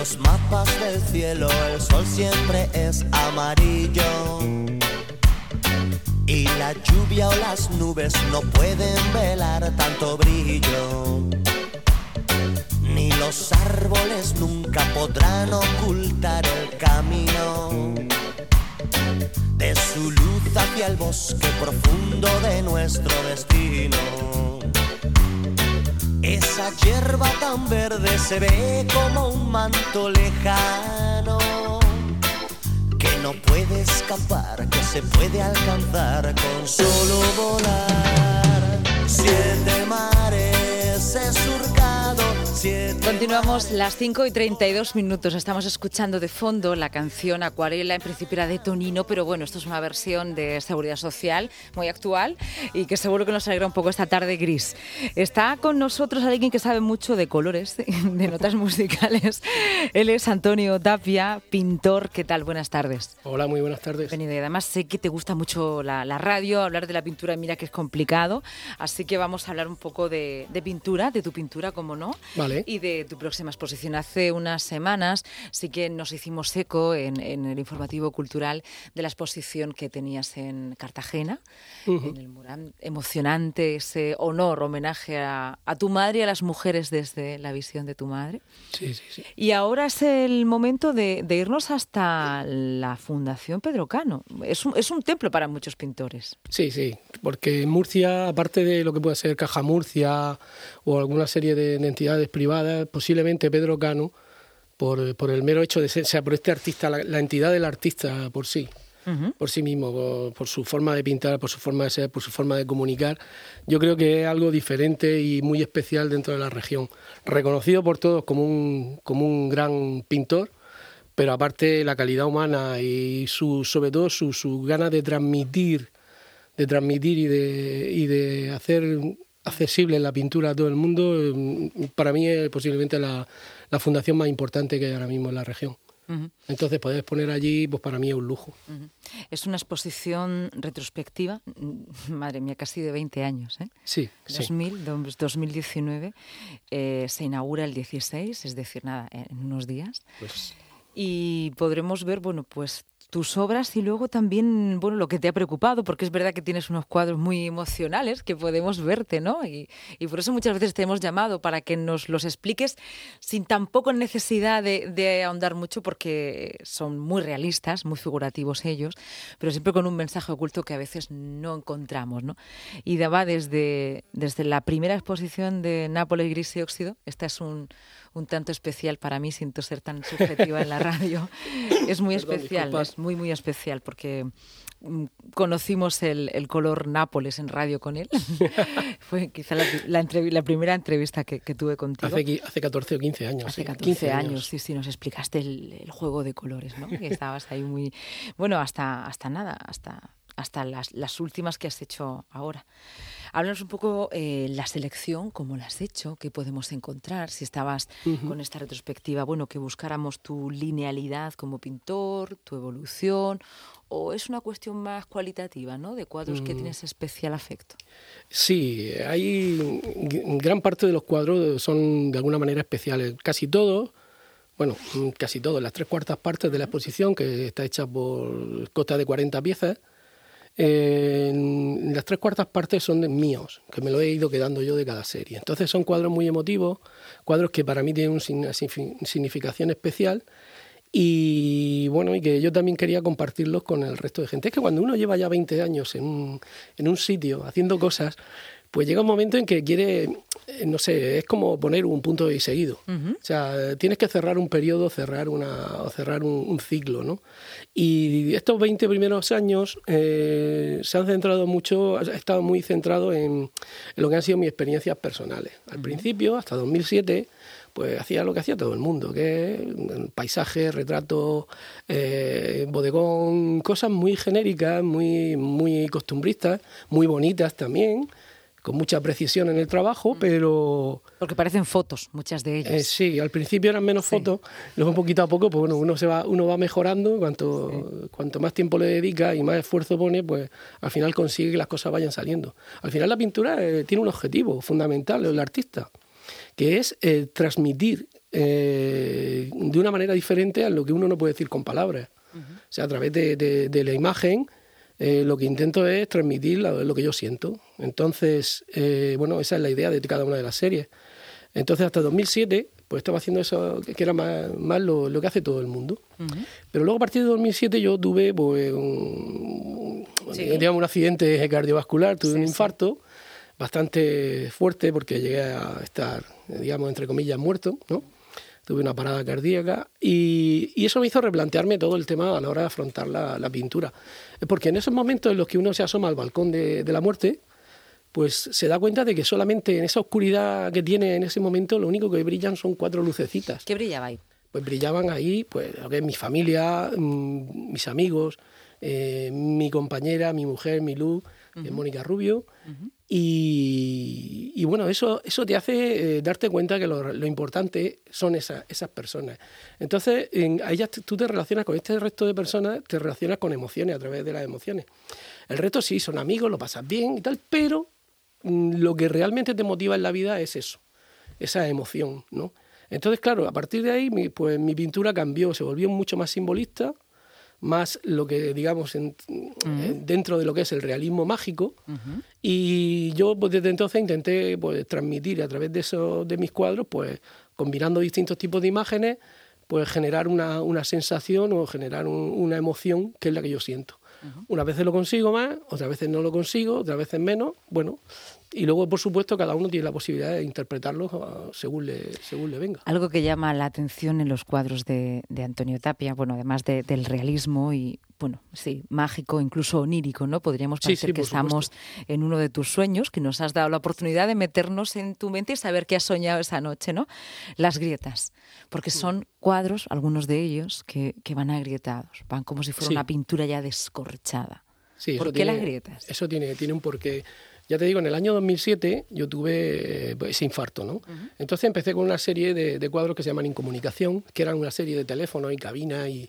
los mapas del cielo el sol siempre es amarillo. Y la lluvia o las nubes no pueden velar tanto brillo. Ni los árboles nunca podrán ocultar el camino de su luz hacia el bosque profundo de nuestro destino. Esa hierba tan verde se ve como un manto lejano que no puede escapar, que se puede alcanzar con solo volar. Siete Continuamos las 5 y 32 minutos. Estamos escuchando de fondo la canción Acuarela, en principio era de Tonino, pero bueno, esto es una versión de Seguridad Social muy actual y que seguro que nos alegra un poco esta tarde gris. Está con nosotros alguien que sabe mucho de colores, de notas musicales. Él es Antonio Tapia, pintor. ¿Qué tal? Buenas tardes. Hola, muy buenas tardes. Bienvenido. Y además sé que te gusta mucho la, radio, hablar de la pintura, mira que es complicado, así que vamos a hablar un poco de, de pintura, de tu pintura, como no. Vale. Y de tu próxima exposición. Hace unas semanas sí que nos hicimos eco en, el informativo cultural de la exposición que tenías en Cartagena, en el mural emocionante, ese honor, homenaje a, tu madre y a las mujeres desde la visión de tu madre. Sí, sí, sí. Y ahora es el momento de, irnos hasta la Fundación Pedro Cano. Es un, es un templo para muchos pintores. Sí, sí, porque Murcia, aparte de lo que puede ser Caja Murcia o alguna serie de entidades privada, posiblemente Pedro Cano, por, por el mero hecho de ser, o sea, por este artista, la, entidad del artista por sí, por sí mismo, por, su forma de pintar, por su forma de ser, por su forma de comunicar, yo creo que es algo diferente y muy especial dentro de la región. Reconocido por todos como un, como un gran pintor, pero aparte la calidad humana y su, sobre todo su, su ganas de transmitir, de transmitir y de, y de hacer accesible la pintura a todo el mundo, mm, para mí es posiblemente la, fundación más importante que hay ahora mismo en la región. Entonces, poder exponer allí, pues para mí es un lujo. Es una exposición retrospectiva, madre mía, casi de 20 años. ¿eh? Sí, 2000, 2019, eh, se inaugura el 16, es decir, nada, en unos días. Pues... Y podremos ver, bueno, pues tus obras y luego también, bueno, lo que te ha preocupado, porque es verdad que tienes unos cuadros muy emocionales que podemos verte, ¿no? Y, por eso muchas veces te hemos llamado para que nos los expliques sin tampoco necesidad de, ahondar mucho, porque son muy realistas, muy figurativos ellos, pero siempre con un mensaje oculto que a veces no encontramos, ¿no? Y daba desde, desde la primera exposición de Nápoles Gris y Óxido, esta es un un tanto especial para mí, siento ser tan subjetiva en la radio. Es muy especial, es muy, muy especial porque mm, conocimos el, color Nápoles en radio con él. Fue quizá la, la, primera entrevista que, tuve contigo. Hace, hace 14 o 15 años. Hace 14 años, sí, sí, nos explicaste el, juego de colores, ¿no? Que estabas ahí muy... Bueno, hasta, hasta nada, hasta, hasta las, las últimas que has hecho ahora. Háblanos un poco eh, la selección, cómo la has hecho, qué podemos encontrar, si estabas con esta retrospectiva, bueno, que buscáramos tu linealidad como pintor, tu evolución, o es una cuestión más cualitativa, ¿no? De cuadros que mm. tienes especial afecto. Sí, hay gran parte de los cuadros son de alguna manera especiales, casi todos bueno, casi todos, las tres cuartas partes de la exposición, que está hecha por costa de 40 piezas, las tres cuartas partes son de míos, que me lo he ido quedando yo de cada serie. Entonces son cuadros muy emotivos, cuadros que para mí tienen una significación especial y bueno, y que yo también quería compartirlos con el resto de gente. Es que cuando uno lleva ya 20 años en un, en un sitio haciendo cosas, pues llega un momento en que quiere, eh, no sé, es como poner un punto y seguido. O sea, tienes que cerrar un periodo, cerrar una, o cerrar un, ciclo, ¿no? Y estos 20 primeros años eh, se han centrado mucho, he estado muy centrado en, lo que han sido mis experiencias personales. Al principio, hasta 2007, pues hacía lo que hacía todo el mundo, que paisaje, retrato, eh, bodegón, cosas muy genéricas, muy, muy costumbristas, muy bonitas también con mucha precisión en el trabajo, mm. pero... Porque parecen fotos, muchas de ellas. Eh, sí, al principio eran menos fotos, luego poquito a poco, pues bueno, uno, se va, uno va mejorando, cuanto, cuanto más tiempo le dedica y más esfuerzo pone, pues al final consigue que las cosas vayan saliendo. Al final la pintura eh, tiene un objetivo fundamental, el artista, que es eh, transmitir eh, de una manera diferente a lo que uno no puede decir con palabras. O sea, a través de, la imagen, eh, lo que intento es transmitir lo, que yo siento. Entonces, eh, bueno, esa es la idea de cada una de las series. Entonces, hasta 2007, pues estaba haciendo eso, que era más, lo, que hace todo el mundo. Pero luego, a partir de 2007, yo tuve pues, un, digamos, un accidente cardiovascular, tuve un infarto bastante fuerte porque llegué a estar, digamos, entre comillas, muerto, ¿no? Tuve una parada cardíaca y, eso me hizo replantearme todo el tema a la hora de afrontar la, pintura. Porque en esos momentos en los que uno se asoma al balcón de, la muerte, pues se da cuenta de que solamente en esa oscuridad que tiene en ese momento lo único que brillan son cuatro lucecitas. ¿Qué brillaba ahí? Pues brillaban ahí, pues mi familia, mm, mis amigos, eh, mi compañera, mi mujer, mi luz, Mónica Rubio, y, bueno, eso, eso te hace eh, darte cuenta que lo, importante son esas personas. Entonces, en, a ellas tú te relacionas con este resto de personas, te relacionas con emociones a través de las emociones. El resto sí, son amigos, lo pasas bien y tal, pero mm, lo que realmente te motiva en la vida es eso, esa emoción, ¿no? Entonces, claro, a partir de ahí, pues mi pintura cambió, se volvió mucho más simbolista, más lo que digamos dentro de lo que es el realismo mágico. Y yo pues, desde entonces intenté pues, transmitir a través de eso de mis cuadros pues combinando distintos tipos de imágenes pues generar una, una sensación o generar una emoción que es la que yo siento Una vez lo consigo más, otras veces no lo consigo, otras veces menos. Bueno, y luego, por supuesto, cada uno tiene la posibilidad de interpretarlo ah, según le, según le venga. Algo que llama la atención en los cuadros de, Antonio Tapia, bueno, además del realismo y, bueno, sí, mágico, incluso onírico, ¿no? Podríamos parecer que estamos en uno de tus sueños, que nos has dado la oportunidad de meternos en tu mente y saber qué has soñado esa noche, ¿no? Las grietas, porque son cuadros, algunos de ellos, que, van agrietados, van como si fuera una pintura ya descorchada. ¿Por qué las grietas? Eso tiene, tiene un porqué. Ya te digo, en el año 2007 yo tuve eh, ese infarto, ¿no? Entonces empecé con una serie de, cuadros que se llaman Incomunicación, que eran una serie de teléfonos y cabinas y,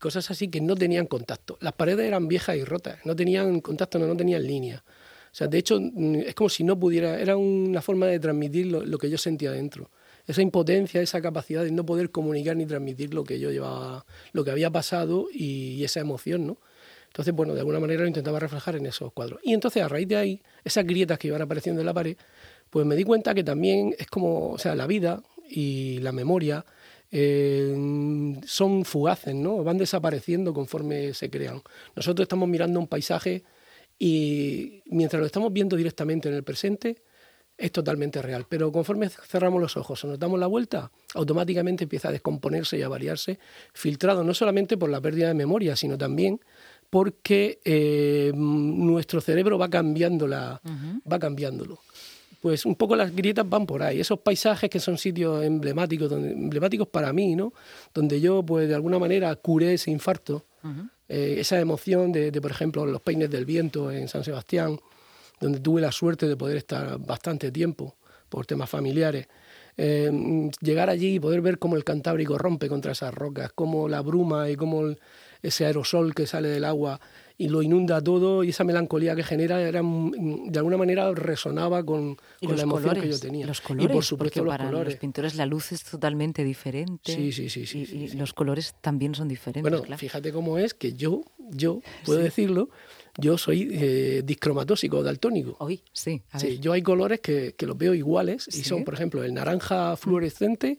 cosas así que no tenían contacto. Las paredes eran viejas y rotas, no tenían contacto, no, tenían línea. O sea, de hecho, mm, es como si no pudiera, era una forma de transmitir lo, que yo sentía dentro. Esa impotencia, esa capacidad de no poder comunicar ni transmitir lo que yo llevaba, lo que había pasado y esa emoción, ¿no? Entonces, bueno, de alguna manera lo intentaba reflejar en esos cuadros. Y entonces, a raíz de ahí, esas grietas que iban apareciendo en la pared, pues me di cuenta que también es como, o sea, la vida y la memoria eh, son fugaces, ¿no? Van desapareciendo conforme se crean. Nosotros estamos mirando un paisaje y mientras lo estamos viendo directamente en el presente, es totalmente real. Pero conforme cerramos los ojos o nos damos la vuelta, automáticamente empieza a descomponerse y a variarse, filtrado no solamente por la pérdida de memoria, sino también porque eh, nuestro cerebro va cambiando la, va cambiándolo. Pues un poco las grietas van por ahí, esos paisajes que son sitios emblemáticos, emblemáticos para mí, ¿no? Donde yo, pues de alguna manera, curé ese infarto, eh, esa emoción de, por ejemplo, los peines del viento en San Sebastián, donde tuve la suerte de poder estar bastante tiempo por temas familiares. Eh, llegar allí y poder ver cómo el Cantábrico rompe contra esas rocas, cómo la bruma y cómo el, ese aerosol que sale del agua y lo inunda todo y esa melancolía que genera era de alguna manera resonaba con, la emoción que yo tenía. Los colores, y por supuesto los para los pintores la luz es totalmente diferente. Sí, sí, sí. sí, y, los colores también son diferentes. Bueno, fíjate cómo es que yo, yo puedo decirlo, yo soy eh, discromatóxico, daltónico. Hoy, sí. sí, yo hay colores que, que los veo iguales y son, por ejemplo, el naranja fluorescente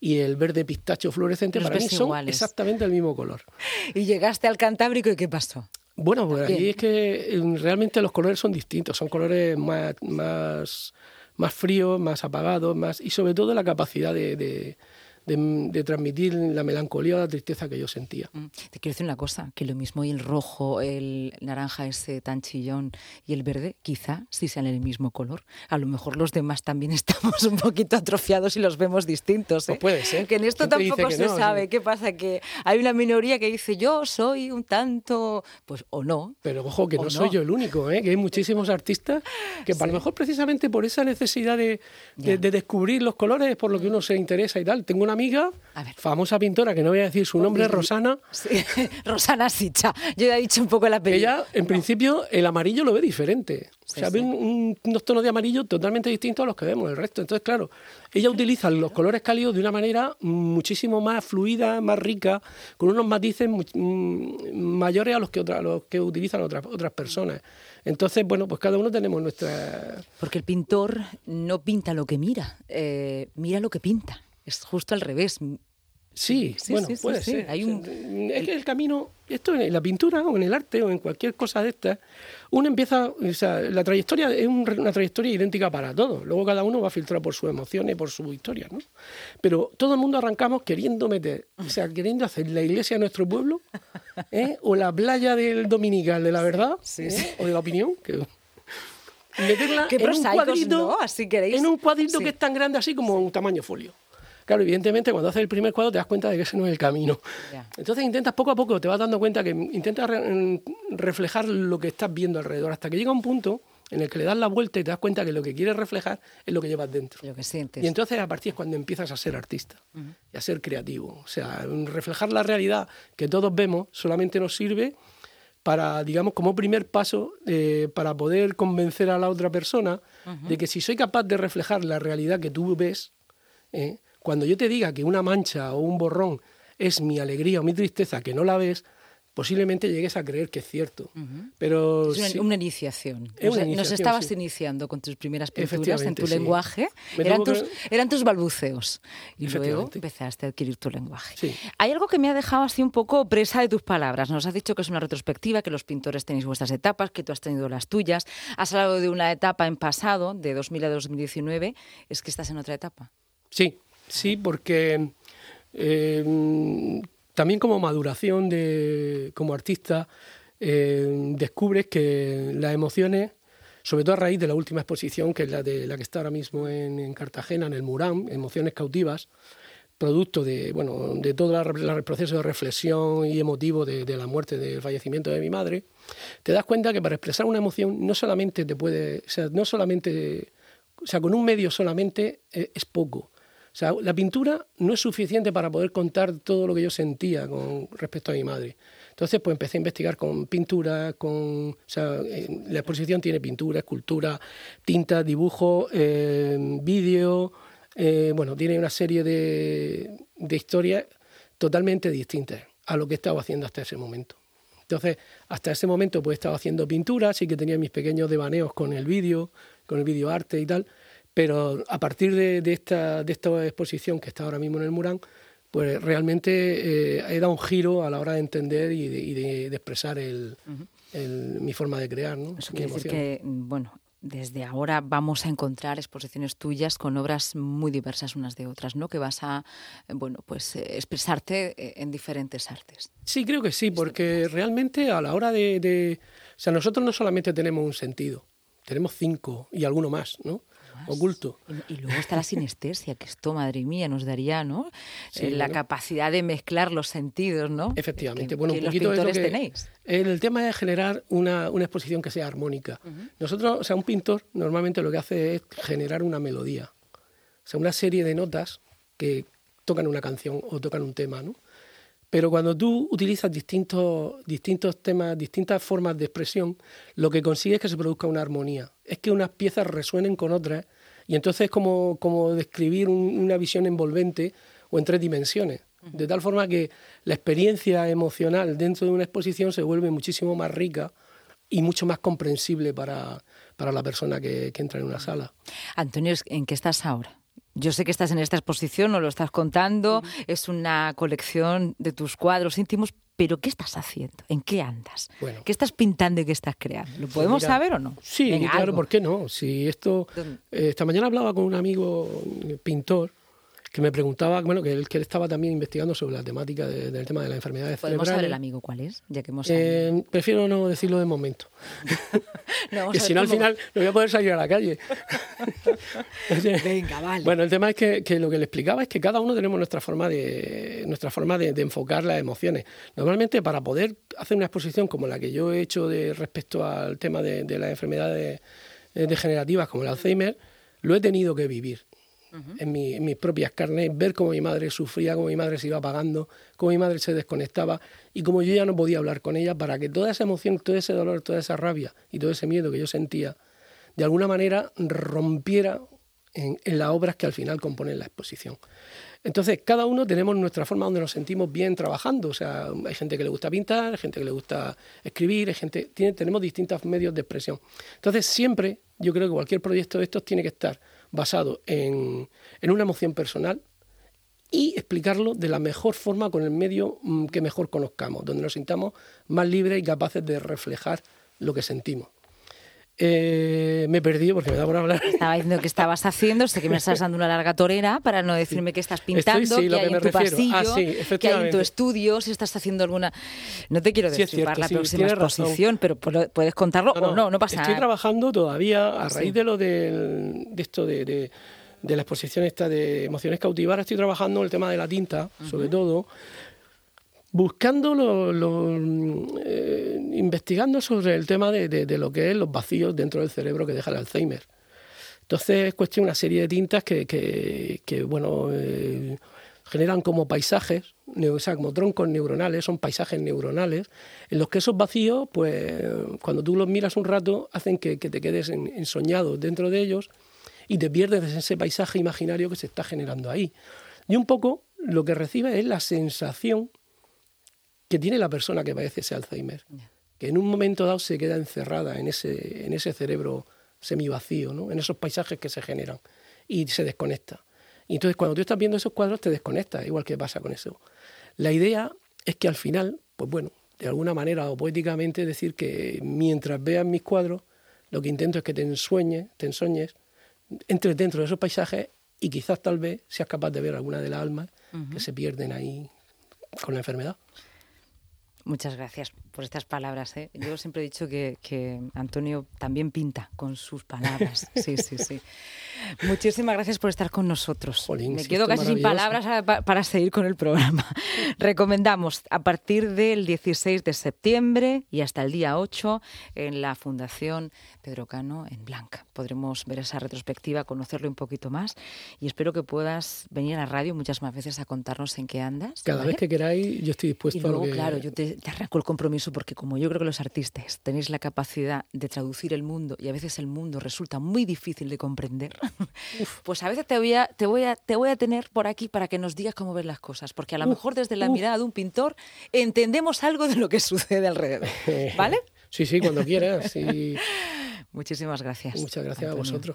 y el verde pistacho fluorescente para mí son exactamente el mismo color. Y llegaste al Cantábrico y ¿qué pasó? Bueno, pues aquí es que eh, realmente los colores son distintos, son colores más, más, más fríos, más apagados, más y sobre todo la capacidad de de, transmitir la melancolía o la tristeza que yo sentía. Mm. Te quiero decir una cosa, que lo mismo y el rojo, el naranja ese tan chillón y el verde, quizá sí sean el mismo color. A lo mejor los demás también estamos un poquito atrofiados y los vemos distintos. ¿eh? puede ser. Que en esto tampoco se sabe. ¿Qué pasa? Que hay una minoría que dice yo soy un tanto, pues o no. Pero ojo, que no, soy yo el único, ¿eh? que hay muchísimos artistas que a lo mejor precisamente por esa necesidad de, de, descubrir los colores por lo que uno se interesa y tal. Tengo una amiga, famosa pintora, que no voy a decir su nombre, Rosana. Sí. Rosana Sicha. Yo ya he dicho un poco el apellido. Ella, en principio, el amarillo lo ve diferente. Sí, o sea, ve sí. un- un- unos tonos de amarillo totalmente distintos a los que vemos el resto. Entonces, claro, ella utiliza los colores cálidos de una manera muchísimo más fluida, más rica, con unos matices mm, mayores a los que, otra- los que utilizan otras, otras personas. Entonces, bueno, pues cada uno tenemos nuestra... Porque el pintor no pinta lo que mira, eh, mira lo que pinta. Es justo al revés. Sí, Sí, bueno, sí, puede sí. ser. Hay un- Es que el camino, esto en la pintura o en el arte o en cualquier cosa de estas, uno empieza, o sea, la trayectoria es un- una trayectoria idéntica para todos. Luego cada uno va a filtrar por sus emociones, por su historia, ¿no? Pero todo el mundo arrancamos queriendo meter, o sea, queriendo hacer la iglesia de nuestro pueblo, ¿eh? o la playa del dominical de la verdad, ¿eh? o de la opinión, que meterla Qué en un cuadrito, ¿no? Así queréis. en un cuadrito que es tan grande así como un tamaño folio. Claro, evidentemente cuando haces el primer cuadro te das cuenta de que ese no es el camino. Entonces intentas poco a poco, te vas dando cuenta que intentas re- reflejar lo que estás viendo alrededor, hasta que llega un punto en el que le das la vuelta y te das cuenta que lo que quieres reflejar es lo que llevas dentro. Lo que sientes. Y entonces a partir es cuando empiezas a ser artista y a ser creativo. O sea, reflejar la realidad que todos vemos solamente nos sirve para, digamos, como primer paso eh, para poder convencer a la otra persona de que si soy capaz de reflejar la realidad que tú ves, eh, cuando yo te diga que una mancha o un borrón es mi alegría o mi tristeza que no la ves, posiblemente llegues a creer que es cierto. Pero Es una, sí- una iniciación. Es una Nos- estabas sí. iniciando con tus primeras pinturas en tu sí. lenguaje. Eran tus, que- eran tus balbuceos. Y luego empezaste a adquirir tu lenguaje. Hay algo que me ha dejado así un poco presa de tus palabras. Nos has dicho que es una retrospectiva, que los pintores tenéis vuestras etapas, que tú has tenido las tuyas. Has hablado de una etapa en pasado, de 2000 a 2019. Es que estás en otra etapa. Sí, sí, porque eh, también como maduración de, como artista, eh, descubres que las emociones, sobre todo a raíz de la última exposición, que es la de la que está ahora mismo en, en Cartagena, en el Murán, Emociones Cautivas, producto de, bueno, de todo el proceso de reflexión y emotivo de, la muerte, del fallecimiento de mi madre, te das cuenta que para expresar una emoción no solamente te puede, o sea, no solamente, o sea, con un medio solamente eh, es poco. La pintura no es suficiente para poder contar todo lo que yo sentía con respecto a mi madre. Entonces, pues empecé a investigar con pintura, con, en la exposición tiene pintura, escultura, tinta, dibujo, eh, vídeo, eh, bueno, tiene una serie de, historias totalmente distintas a lo que he estado haciendo hasta ese momento. Entonces, hasta ese momento pues he estado haciendo pintura, sí que tenía mis pequeños devaneos con el vídeo, con el vídeo arte y tal, pero a partir de, de esta, de esta exposición que está ahora mismo en el Murán, pues realmente eh, he dado un giro a la hora de entender y de, y de- de expresar el, el- mi forma de crear, ¿no? Eso quiere decir que, bueno, desde ahora vamos a encontrar exposiciones tuyas con obras muy diversas unas de otras, ¿no? Que vas a, bueno, pues eh, expresarte eh, en diferentes artes. Sí, creo que sí, porque realmente a la hora de, de- O sea, nosotros no solamente tenemos un sentido, tenemos cinco y alguno más, ¿no? Oculto. Y, y luego está la sinestesia, que esto, madre mía, nos daría, ¿no? Sí, Eh, la capacidad de mezclar los sentidos, ¿no? Efectivamente, Que, bueno, que un los poquito es lo que- tenéis. El tema es generar una, una exposición que sea armónica. Nosotros, o sea, un pintor normalmente lo que hace es generar una melodía, o sea, una serie de notas que tocan una canción o tocan un tema, ¿no? Pero cuando tú utilizas distintos, distintos temas, distintas formas de expresión, lo que consigues es que se produzca una armonía. Es que unas piezas resuenen con otras y entonces es como, como describir un- una visión envolvente o en tres dimensiones. De tal forma que la experiencia emocional dentro de una exposición se vuelve muchísimo más rica y mucho más comprensible para, para la persona que, que entra en una sala. Antonio, ¿en qué estás ahora? Yo sé que estás en esta exposición, nos lo estás contando, es una colección de tus cuadros íntimos, pero ¿qué estás haciendo? ¿En qué andas? Bueno. ¿Qué estás pintando y qué estás creando? ¿Lo podemos Mira, saber o no? Sí, Venga, claro, algo. ¿por qué no? Si esto, eh, esta mañana hablaba con un amigo pintor que me preguntaba, bueno, que él, que él estaba también investigando sobre la temática de- del tema de las enfermedades ¿Podemos saber el cerebrales. amigo cuál es? Ya que hemos Eh, prefiero no decirlo de momento, No, que si no al final no voy a poder salir a la calle. Venga, vale. Bueno, el tema es que, que lo que le explicaba es que cada uno tenemos nuestra forma de nuestra forma de, de enfocar las emociones. Normalmente para poder hacer una exposición como la que yo he hecho de respecto al tema de, de las enfermedades eh, degenerativas como el Alzheimer, lo he tenido que vivir. En, mis propias carnes, ver cómo mi madre sufría, cómo mi madre se iba apagando, cómo mi madre se desconectaba y cómo yo ya no podía hablar con ella para que toda esa emoción, todo ese dolor, toda esa rabia y todo ese miedo que yo sentía, de alguna manera rompiera en, en las obras que al final componen la exposición. Entonces, cada uno tenemos nuestra forma donde nos sentimos bien trabajando. O sea, hay gente que le gusta pintar, hay gente que le gusta escribir, hay gente, tiene, tenemos distintos medios de expresión. Entonces, siempre yo creo que cualquier proyecto de estos tiene que estar basado en, una emoción personal y explicarlo de la mejor forma con el medio mm, que mejor conozcamos, donde nos sintamos más libres y capaces de reflejar lo que sentimos. Eh, me he perdido porque me da por hablar. Estaba diciendo que estabas haciendo, sé que me estás dando una larga torera para no decirme que estás pintando, que, hay en tu pasillo, ah, que hay en tu estudio, si estás haciendo alguna... No te quiero decir para la próxima exposición, pero puedes contarlo o no, no pasa nada. Estoy trabajando todavía a raíz de lo de, esto de, de, la exposición esta de emociones cautivadas, estoy trabajando el tema de la tinta, sobre todo, buscando, lo, eh, investigando sobre el tema de, lo que es los vacíos dentro del cerebro que deja el Alzheimer. Entonces es cuestión una serie de tintas que, bueno, eh, generan como paisajes, o sea, como troncos neuronales, son paisajes neuronales, en los que esos vacíos, pues cuando tú los miras un rato, hacen que, te quedes ensoñado dentro de ellos y te pierdes ese paisaje imaginario que se está generando ahí. Y un poco lo que recibe es la sensación que tiene la persona que padece ese Alzheimer, que en un momento dado se queda encerrada en ese, en ese cerebro semivacío, ¿no? en esos paisajes que se generan y se desconecta. Y entonces cuando tú estás viendo esos cuadros te desconectas, igual que pasa con eso. La idea es que al final, pues bueno, de alguna manera o poéticamente decir que mientras veas mis cuadros, lo que intento es que te ensueñes, te ensoñes, entres dentro de esos paisajes y quizás tal vez seas capaz de ver alguna de las almas que se pierden ahí con la enfermedad. Muchas gracias por estas palabras. ¿eh? Yo siempre he dicho que, Antonio también pinta con sus palabras. Sí, sí, sí. Muchísimas gracias por estar con nosotros. Me quedo casi sin palabras para, seguir con el programa. Recomendamos a partir del 16 de septiembre y hasta el día 8 en la Fundación Pedro Cano en Blanca. Podremos ver esa retrospectiva, conocerlo un poquito más y espero que puedas venir a la radio muchas más veces a contarnos en qué andas. Cada vez que queráis, yo estoy dispuesto y luego, a lo claro, yo te, te arranco el compromiso porque como yo creo que los artistas tenéis la capacidad de traducir el mundo y a veces el mundo resulta muy difícil de comprender, pues a veces te voy a, te, voy a, te voy a tener por aquí para que nos digas cómo ves las cosas, porque a lo mejor desde la mirada de un pintor entendemos algo de lo que sucede alrededor. ¿Vale? Sí, sí, cuando quieras. Muchísimas gracias. Muchas gracias a vosotros.